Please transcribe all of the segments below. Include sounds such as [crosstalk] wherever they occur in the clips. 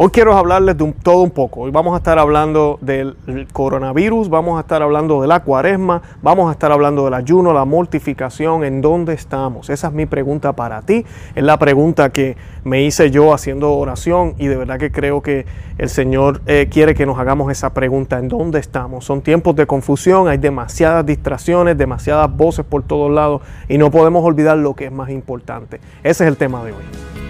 Hoy quiero hablarles de todo un poco. Hoy vamos a estar hablando del coronavirus, vamos a estar hablando de la cuaresma, vamos a estar hablando del ayuno, la mortificación, en dónde estamos. Esa es mi pregunta para ti. Es la pregunta que me hice yo haciendo oración y de verdad que creo que el Señor eh, quiere que nos hagamos esa pregunta, ¿en dónde estamos? Son tiempos de confusión, hay demasiadas distracciones, demasiadas voces por todos lados y no podemos olvidar lo que es más importante. Ese es el tema de hoy.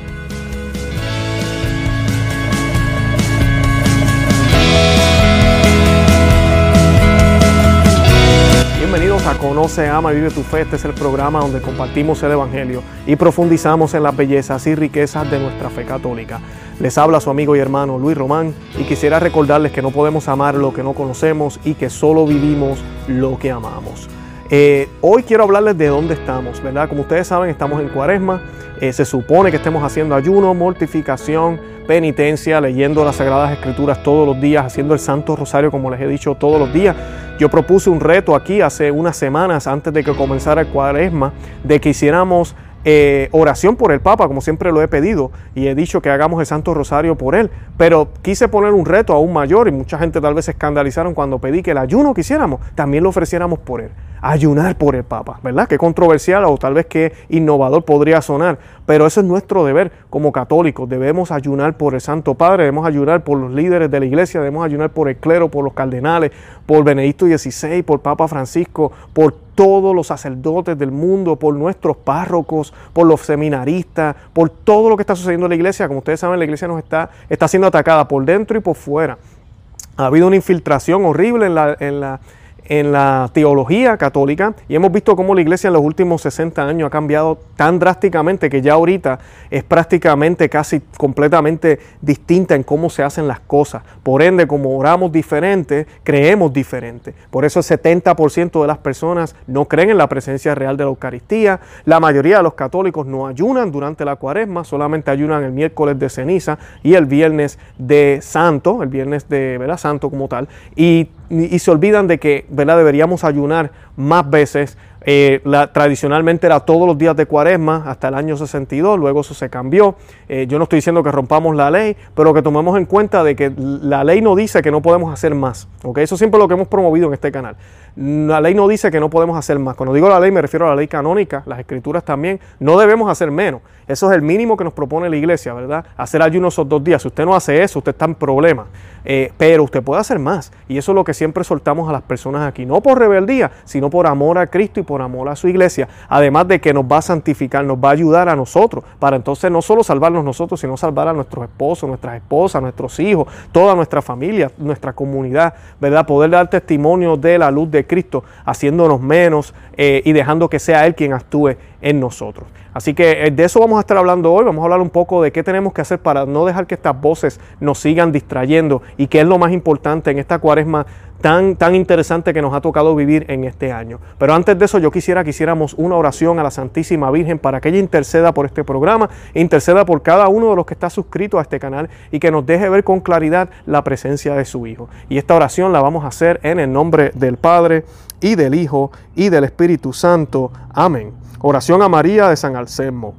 Bienvenidos a Conoce, Ama y Vive tu Fe. Este es el programa donde compartimos el Evangelio y profundizamos en las bellezas y riquezas de nuestra fe católica. Les habla su amigo y hermano Luis Román y quisiera recordarles que no podemos amar lo que no conocemos y que solo vivimos lo que amamos. Eh, hoy quiero hablarles de dónde estamos, ¿verdad? Como ustedes saben, estamos en cuaresma. Eh, se supone que estemos haciendo ayuno, mortificación, penitencia, leyendo las Sagradas Escrituras todos los días, haciendo el Santo Rosario, como les he dicho, todos los días. Yo propuse un reto aquí hace unas semanas, antes de que comenzara el cuaresma, de que hiciéramos eh, oración por el Papa, como siempre lo he pedido, y he dicho que hagamos el Santo Rosario por él, pero quise poner un reto aún mayor y mucha gente tal vez se escandalizaron cuando pedí que el ayuno que hiciéramos, también lo ofreciéramos por él ayunar por el Papa, ¿verdad? Qué controversial o tal vez qué innovador podría sonar, pero eso es nuestro deber como católicos. Debemos ayunar por el Santo Padre, debemos ayunar por los líderes de la iglesia, debemos ayunar por el clero, por los cardenales, por Benedicto XVI, por Papa Francisco, por todos los sacerdotes del mundo, por nuestros párrocos, por los seminaristas, por todo lo que está sucediendo en la iglesia. Como ustedes saben, la iglesia nos está, está siendo atacada por dentro y por fuera. Ha habido una infiltración horrible en la, en la en la teología católica y hemos visto cómo la iglesia en los últimos 60 años ha cambiado tan drásticamente que ya ahorita es prácticamente casi completamente distinta en cómo se hacen las cosas. Por ende, como oramos diferente, creemos diferente. Por eso el 70% de las personas no creen en la presencia real de la Eucaristía. La mayoría de los católicos no ayunan durante la cuaresma, solamente ayunan el miércoles de ceniza y el viernes de santo, el viernes de ¿verdad? santo como tal. Y y, se olvidan de que ¿verdad? deberíamos ayunar más veces eh, tradicionalmente era todos los días de cuaresma hasta el año 62, luego eso se cambió. Eh, yo no estoy diciendo que rompamos la ley, pero que tomemos en cuenta de que la ley no dice que no podemos hacer más. ¿okay? Eso siempre es lo que hemos promovido en este canal. La ley no dice que no podemos hacer más. Cuando digo la ley me refiero a la ley canónica, las escrituras también. No debemos hacer menos. Eso es el mínimo que nos propone la iglesia, ¿verdad? Hacer ayuno esos dos días. Si usted no hace eso, usted está en problema. Eh, pero usted puede hacer más. Y eso es lo que siempre soltamos a las personas aquí. No por rebeldía, sino por amor a Cristo y por amor a su iglesia, además de que nos va a santificar, nos va a ayudar a nosotros, para entonces no solo salvarnos nosotros, sino salvar a nuestros esposos, nuestras esposas, nuestros hijos, toda nuestra familia, nuestra comunidad, ¿verdad? Poder dar testimonio de la luz de Cristo, haciéndonos menos eh, y dejando que sea Él quien actúe en nosotros. Así que eh, de eso vamos a estar hablando hoy, vamos a hablar un poco de qué tenemos que hacer para no dejar que estas voces nos sigan distrayendo y qué es lo más importante en esta cuaresma tan, tan interesante que nos ha tocado vivir en este año. Pero antes de eso yo quisiera que hiciéramos una oración a la Santísima Virgen para que ella interceda por este programa, interceda por cada uno de los que está suscrito a este canal y que nos deje ver con claridad la presencia de su Hijo. Y esta oración la vamos a hacer en el nombre del Padre y del Hijo y del Espíritu Santo. Amén. Oración a María de San Alcemo.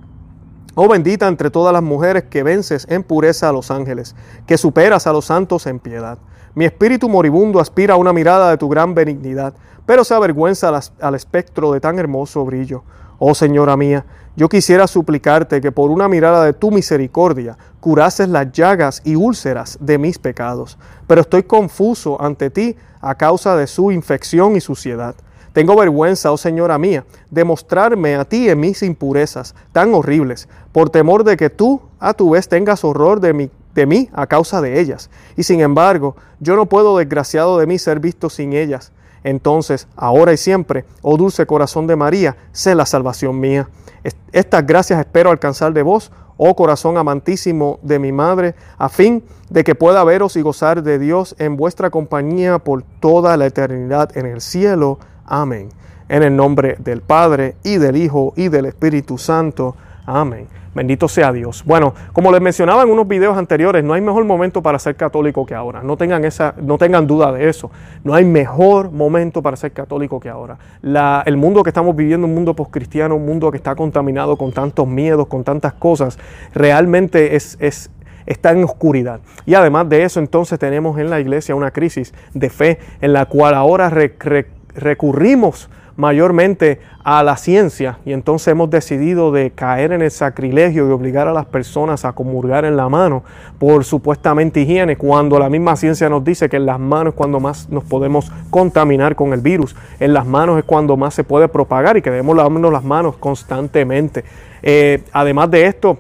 Oh bendita entre todas las mujeres que vences en pureza a los ángeles, que superas a los santos en piedad. Mi espíritu moribundo aspira a una mirada de tu gran benignidad, pero se avergüenza al espectro de tan hermoso brillo. Oh Señora mía, yo quisiera suplicarte que por una mirada de tu misericordia curases las llagas y úlceras de mis pecados, pero estoy confuso ante ti a causa de su infección y suciedad. Tengo vergüenza, oh Señora mía, de mostrarme a ti en mis impurezas tan horribles, por temor de que tú a tu vez tengas horror de mi de mí a causa de ellas. Y sin embargo, yo no puedo, desgraciado de mí, ser visto sin ellas. Entonces, ahora y siempre, oh dulce corazón de María, sé la salvación mía. Estas gracias espero alcanzar de vos, oh corazón amantísimo de mi madre, a fin de que pueda veros y gozar de Dios en vuestra compañía por toda la eternidad en el cielo. Amén. En el nombre del Padre y del Hijo y del Espíritu Santo. Amén. Bendito sea Dios. Bueno, como les mencionaba en unos videos anteriores, no hay mejor momento para ser católico que ahora. No tengan, esa, no tengan duda de eso. No hay mejor momento para ser católico que ahora. El mundo que estamos viviendo, un mundo postcristiano, un mundo que está contaminado con tantos miedos, con tantas cosas, realmente es, es está en oscuridad. Y además de eso, entonces tenemos en la iglesia una crisis de fe en la cual ahora recurrimos mayormente a la ciencia y entonces hemos decidido de caer en el sacrilegio y obligar a las personas a comulgar en la mano por supuestamente higiene cuando la misma ciencia nos dice que en las manos es cuando más nos podemos contaminar con el virus, en las manos es cuando más se puede propagar y que debemos lavarnos las manos constantemente. Eh, además de esto,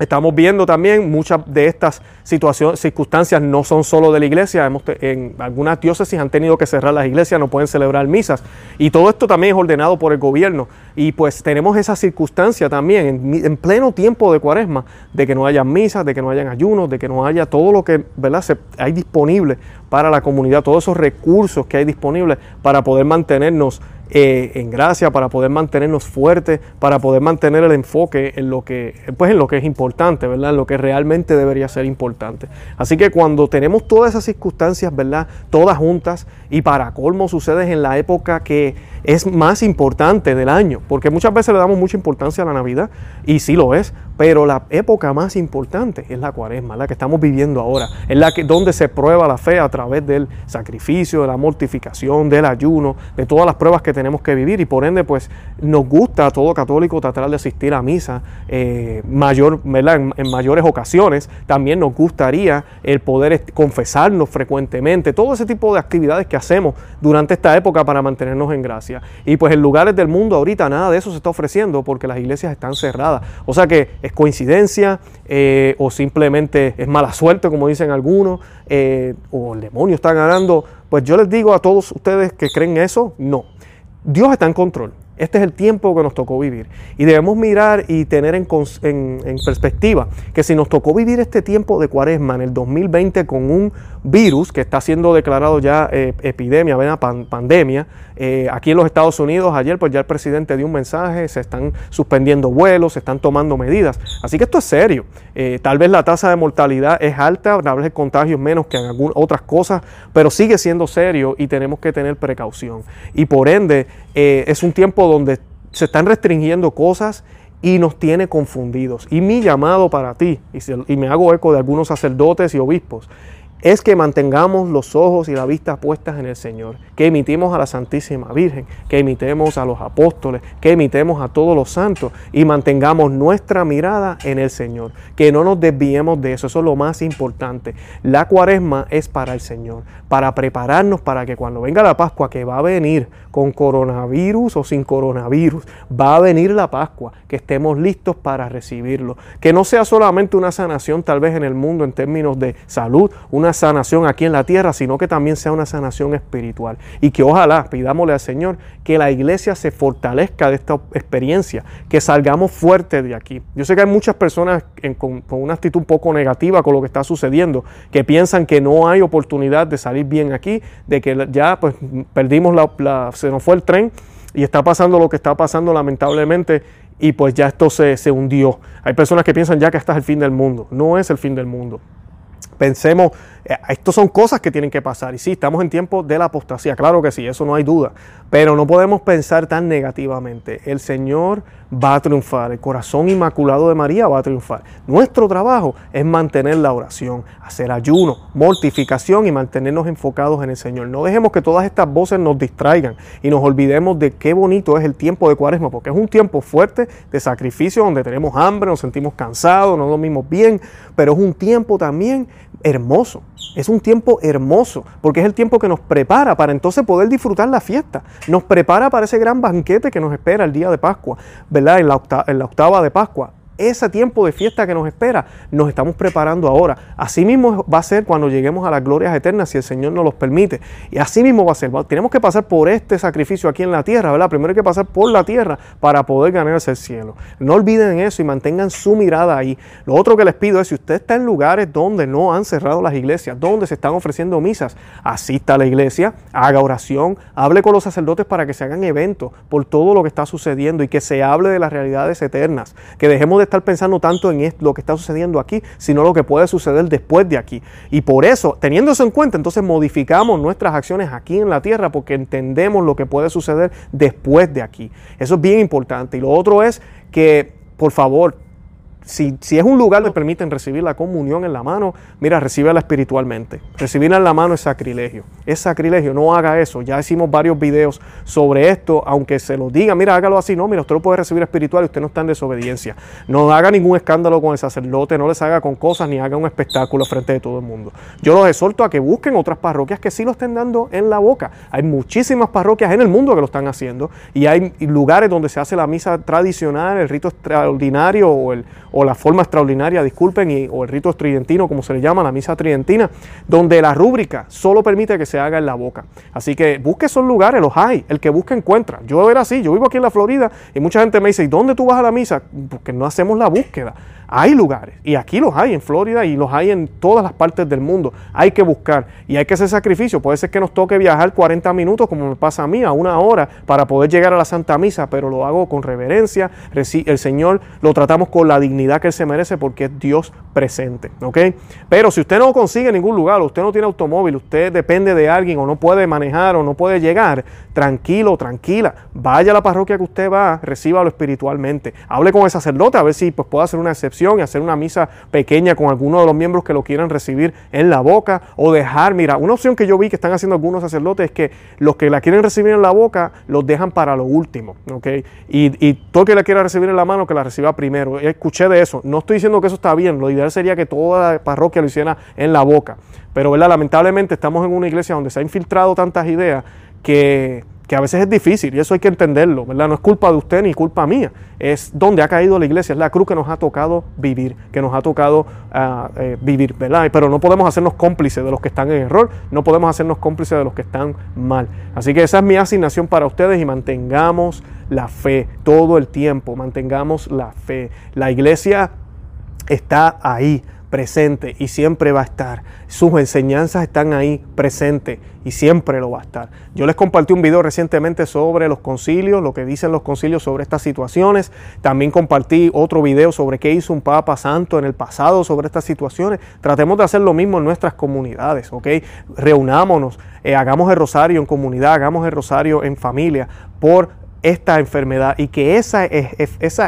Estamos viendo también muchas de estas situaciones, circunstancias no son solo de la iglesia. en algunas diócesis han tenido que cerrar las iglesias, no pueden celebrar misas. Y todo esto también es ordenado por el gobierno. Y pues tenemos esa circunstancia también en, pleno tiempo de cuaresma, de que no haya misas, de que no hayan ayunos, de que no haya todo lo que ¿verdad? hay disponible para la comunidad, todos esos recursos que hay disponibles para poder mantenernos eh, en gracia, para poder mantenernos fuertes, para poder mantener el enfoque en lo que, pues en lo que es importante, ¿verdad? En lo que realmente debería ser importante. Así que cuando tenemos todas esas circunstancias, ¿verdad? Todas juntas y para colmo sucede en la época que es más importante del año, porque muchas veces le damos mucha importancia a la Navidad y sí lo es, pero la época más importante es la cuaresma, la que estamos viviendo ahora, es la que, donde se prueba la fe a través del sacrificio, de la mortificación, del ayuno, de todas las pruebas que tenemos que vivir y por ende pues nos gusta a todo católico tratar de asistir a misa eh, mayor, En, mayores ocasiones. También nos gustaría el poder confesarnos frecuentemente, todo ese tipo de actividades que hacemos durante esta época para mantenernos en gracia. Y pues en lugares del mundo ahorita nada de eso se está ofreciendo porque las iglesias están cerradas. O sea que coincidencia eh, o simplemente es mala suerte, como dicen algunos, eh, o el demonio está ganando. Pues yo les digo a todos ustedes que creen eso, no. Dios está en control. Este es el tiempo que nos tocó vivir. Y debemos mirar y tener en, perspectiva que si nos tocó vivir este tiempo de cuaresma en el 2020 con un virus que está siendo declarado ya eh, epidemia, pandemia, eh, aquí en los Estados Unidos ayer pues ya el presidente dio un mensaje, se están suspendiendo vuelos, se están tomando medidas. Así que esto es serio. Eh, tal vez la tasa de mortalidad es alta, tal vez el contagio es menos que en algunas otras cosas, pero sigue siendo serio y tenemos que tener precaución. Y por ende es un tiempo donde se están restringiendo cosas y nos tiene confundidos. Y mi llamado para ti, y, me hago eco de algunos sacerdotes y obispos, es que mantengamos los ojos y la vista puestas en el Señor, que imitemos a la Santísima Virgen, que imitemos a los apóstoles, que imitemos a todos los santos y mantengamos nuestra mirada en el Señor, que no nos desviemos de eso, eso es lo más importante. La cuaresma es para el Señor, para prepararnos para que cuando venga la Pascua, que va a venir con coronavirus o sin coronavirus, va a venir la Pascua, que estemos listos para recibirlo, que no sea solamente una sanación tal vez en el mundo en términos de salud, una sanación aquí en la tierra, sino que también sea una sanación espiritual. Y que ojalá pidámosle al Señor que la iglesia se fortalezca de esta experiencia, que salgamos fuertes de aquí. Yo sé que hay muchas personas con, una actitud un poco negativa con lo que está sucediendo, que piensan que no hay oportunidad de salir bien aquí, de que ya pues perdimos la, se nos fue el tren y está pasando lo que está pasando lamentablemente y pues ya esto se, se hundió. Hay personas que piensan ya que este es el fin del mundo. No es el fin del mundo pensemos, eh, estas son cosas que tienen que pasar. Y sí, estamos en tiempo de la apostasía, claro que sí, eso no hay duda. Pero no podemos pensar tan negativamente. El Señor va a triunfar, el corazón inmaculado de María va a triunfar. Nuestro trabajo es mantener la oración, hacer ayuno, mortificación y mantenernos enfocados en el Señor. No dejemos que todas estas voces nos distraigan y nos olvidemos de qué bonito es el tiempo de cuaresma, porque es un tiempo fuerte de sacrificio donde tenemos hambre, nos sentimos cansados, no dormimos bien, pero es un tiempo también hermoso. Es un tiempo hermoso, porque es el tiempo que nos prepara para entonces poder disfrutar la fiesta. Nos prepara para ese gran banquete que nos espera el día de Pascua, ¿verdad? En la, en la octava de Pascua ese tiempo de fiesta que nos espera, nos estamos preparando ahora. Así mismo va a ser cuando lleguemos a las glorias eternas, si el Señor nos los permite. Y así mismo va a ser. Tenemos que pasar por este sacrificio aquí en la tierra, ¿verdad? Primero hay que pasar por la tierra para poder ganarse el cielo. No olviden eso y mantengan su mirada ahí. Lo otro que les pido es, si usted está en lugares donde no han cerrado las iglesias, donde se están ofreciendo misas, asista a la iglesia, haga oración, hable con los sacerdotes para que se hagan eventos por todo lo que está sucediendo y que se hable de las realidades eternas. Que dejemos de estar pensando tanto en lo que está sucediendo aquí, sino lo que puede suceder después de aquí. Y por eso, teniendo eso en cuenta, entonces modificamos nuestras acciones aquí en la tierra porque entendemos lo que puede suceder después de aquí. Eso es bien importante. Y lo otro es que, por favor, si, si es un lugar que permiten recibir la comunión en la mano, mira, recíbela espiritualmente. Recibirla en la mano es sacrilegio. Es sacrilegio, no haga eso. Ya hicimos varios videos sobre esto, aunque se lo diga, mira, hágalo así, no, mira, usted lo puede recibir espiritual y usted no está en desobediencia. No haga ningún escándalo con el sacerdote, no les haga con cosas ni haga un espectáculo frente de todo el mundo. Yo los exhorto a que busquen otras parroquias que sí lo estén dando en la boca. Hay muchísimas parroquias en el mundo que lo están haciendo y hay lugares donde se hace la misa tradicional, el rito extraordinario o, el, o la forma extraordinaria, disculpen, y, o el rito tridentino, como se le llama, la misa tridentina, donde la rúbrica solo permite que se haga en la boca. Así que busque esos lugares, los hay, el que busca encuentra. Yo era así, yo vivo aquí en la Florida y mucha gente me dice, ¿y dónde tú vas a la misa? Porque no hacemos la búsqueda. Hay lugares, y aquí los hay en Florida y los hay en todas las partes del mundo. Hay que buscar y hay que hacer sacrificio. Puede ser que nos toque viajar 40 minutos, como me pasa a mí, a una hora, para poder llegar a la Santa Misa, pero lo hago con reverencia. El Señor lo tratamos con la dignidad que Él se merece porque es Dios presente. Pero si usted no consigue ningún lugar, usted no tiene automóvil, usted depende de alguien o no puede manejar o no puede llegar, tranquilo, tranquila, vaya a la parroquia que usted va, recíbalo espiritualmente. Hable con el sacerdote a ver si pues, puede hacer una excepción y hacer una misa pequeña con alguno de los miembros que lo quieran recibir en la boca o dejar, mira, una opción que yo vi que están haciendo algunos sacerdotes es que los que la quieren recibir en la boca los dejan para lo último, ¿ok? Y, todo el que la quiera recibir en la mano que la reciba primero. Escuché de eso, no estoy diciendo que eso está bien, lo ideal sería que toda la parroquia lo hiciera en la boca, pero ¿verdad? lamentablemente estamos en una iglesia donde se ha infiltrado tantas ideas que que a veces es difícil y eso hay que entenderlo, ¿verdad? No es culpa de usted ni culpa mía, es donde ha caído la iglesia, es la cruz que nos ha tocado vivir, que nos ha tocado ah, eh, vivir, ¿verdad? Pero no podemos hacernos cómplices de los que están en error, no podemos hacernos cómplices de los que están mal. Así que esa es mi asignación para ustedes y mantengamos la fe todo el tiempo, mantengamos la fe. La iglesia está ahí presente y siempre va a estar. Sus enseñanzas están ahí presentes y siempre lo va a estar. Yo les compartí un video recientemente sobre los concilios, lo que dicen los concilios sobre estas situaciones. También compartí otro video sobre qué hizo un Papa Santo en el pasado sobre estas situaciones. Tratemos de hacer lo mismo en nuestras comunidades, ¿ok? Reunámonos, eh, hagamos el rosario en comunidad, hagamos el rosario en familia por esta enfermedad y que ese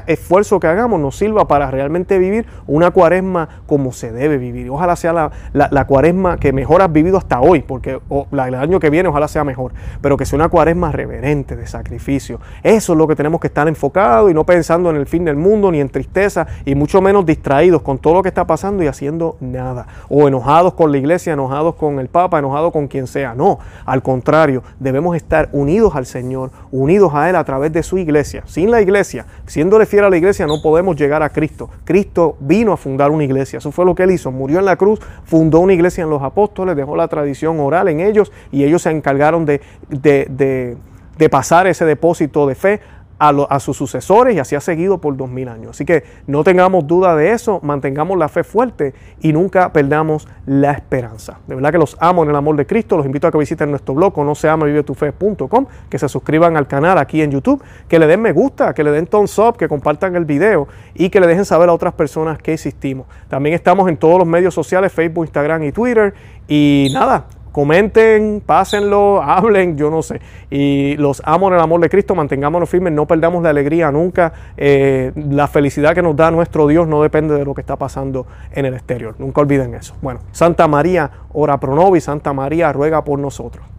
esfuerzo que hagamos nos sirva para realmente vivir una cuaresma como se debe vivir. Ojalá sea la, la, cuaresma que mejor has vivido hasta hoy, porque el año que viene ojalá sea mejor, pero que sea una cuaresma reverente de sacrificio. Eso es lo que tenemos que estar enfocados y no pensando en el fin del mundo ni en tristeza y mucho menos distraídos con todo lo que está pasando y haciendo nada. O enojados con la iglesia, enojados con el Papa, enojados con quien sea. No, al contrario, debemos estar unidos al Señor, unidos a Él a través de su iglesia. Sin la iglesia, siéndole fiel a la iglesia, no podemos llegar a Cristo. Cristo vino a fundar una iglesia. Eso fue lo que él hizo. Murió en la cruz, fundó una iglesia en los apóstoles, dejó la tradición oral en ellos y ellos se encargaron de, de, de pasar ese depósito de fe a, sus sucesores y así ha seguido por dos mil años. Así que no tengamos duda de eso, mantengamos la fe fuerte y nunca perdamos la esperanza. De verdad que los amo en el amor de Cristo, los invito a que visiten nuestro blog no se ama vivetufe.com, que se suscriban al canal aquí en YouTube, que le den me gusta, que le den thumbs up, que compartan el video y que le dejen saber a otras personas que existimos. También estamos en todos los medios sociales, Facebook, Instagram y Twitter. Y nada, comenten, pásenlo, [laughs] hablen, yo no sé. Y los amo en el amor de Cristo, mantengámonos firmes, no perdamos la alegría nunca. Eh, la felicidad que nos da nuestro Dios no depende de lo que está pasando en el exterior. Nunca olviden eso. Bueno, Santa María, ora pro nobis, Santa María, ruega por nosotros.